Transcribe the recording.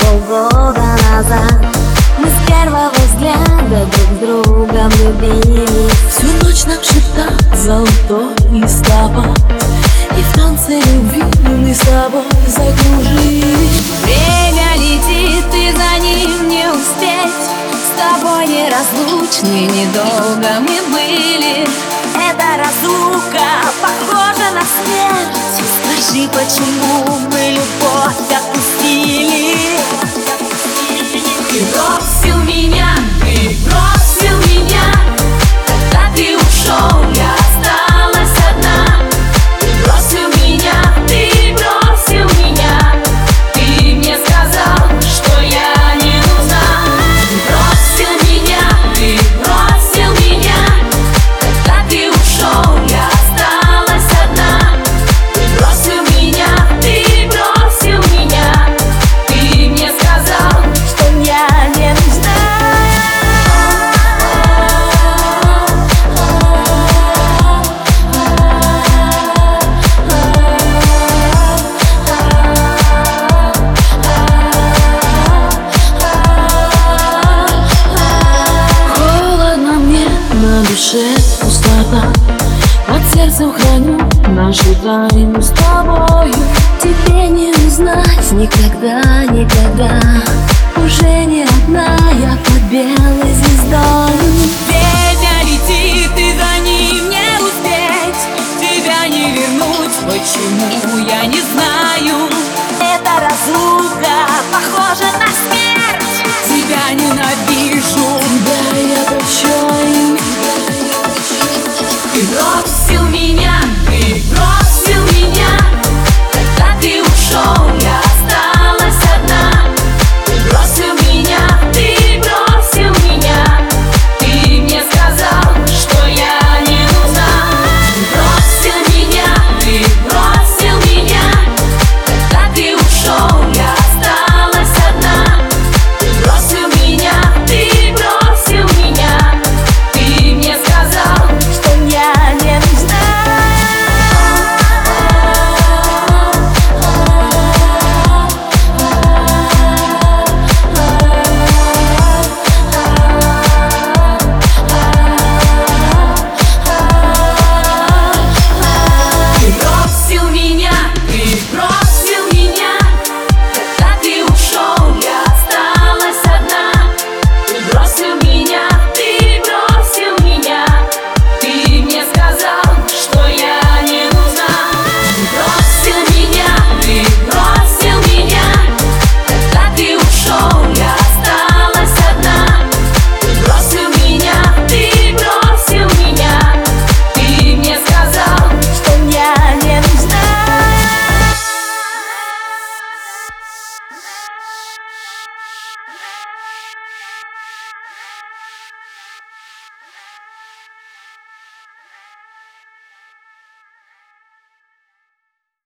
полгода назад. Мы с первого взгляда друг другом любили Всю ночь нам шептал золотой листопад И в танце любви мы с тобой закружились. Время летит, и за ним не успеть. С тобой неразлучны, недолго мы были. Эта разлука похожа на смерть. Скажи, почему мы любовь отпустили? Ты бросил меня, сердцем храню. Нашу тайну с тобою Тебе не узнать никогда, никогда. Уже не одна я под белой звездой Время летит, и за ним не успеть. Тебя не вернуть, почему я не знаю. Эта разлука похожа на смерть. Тебя ненавижу, да я прощаю Ты спросил меня, ты просто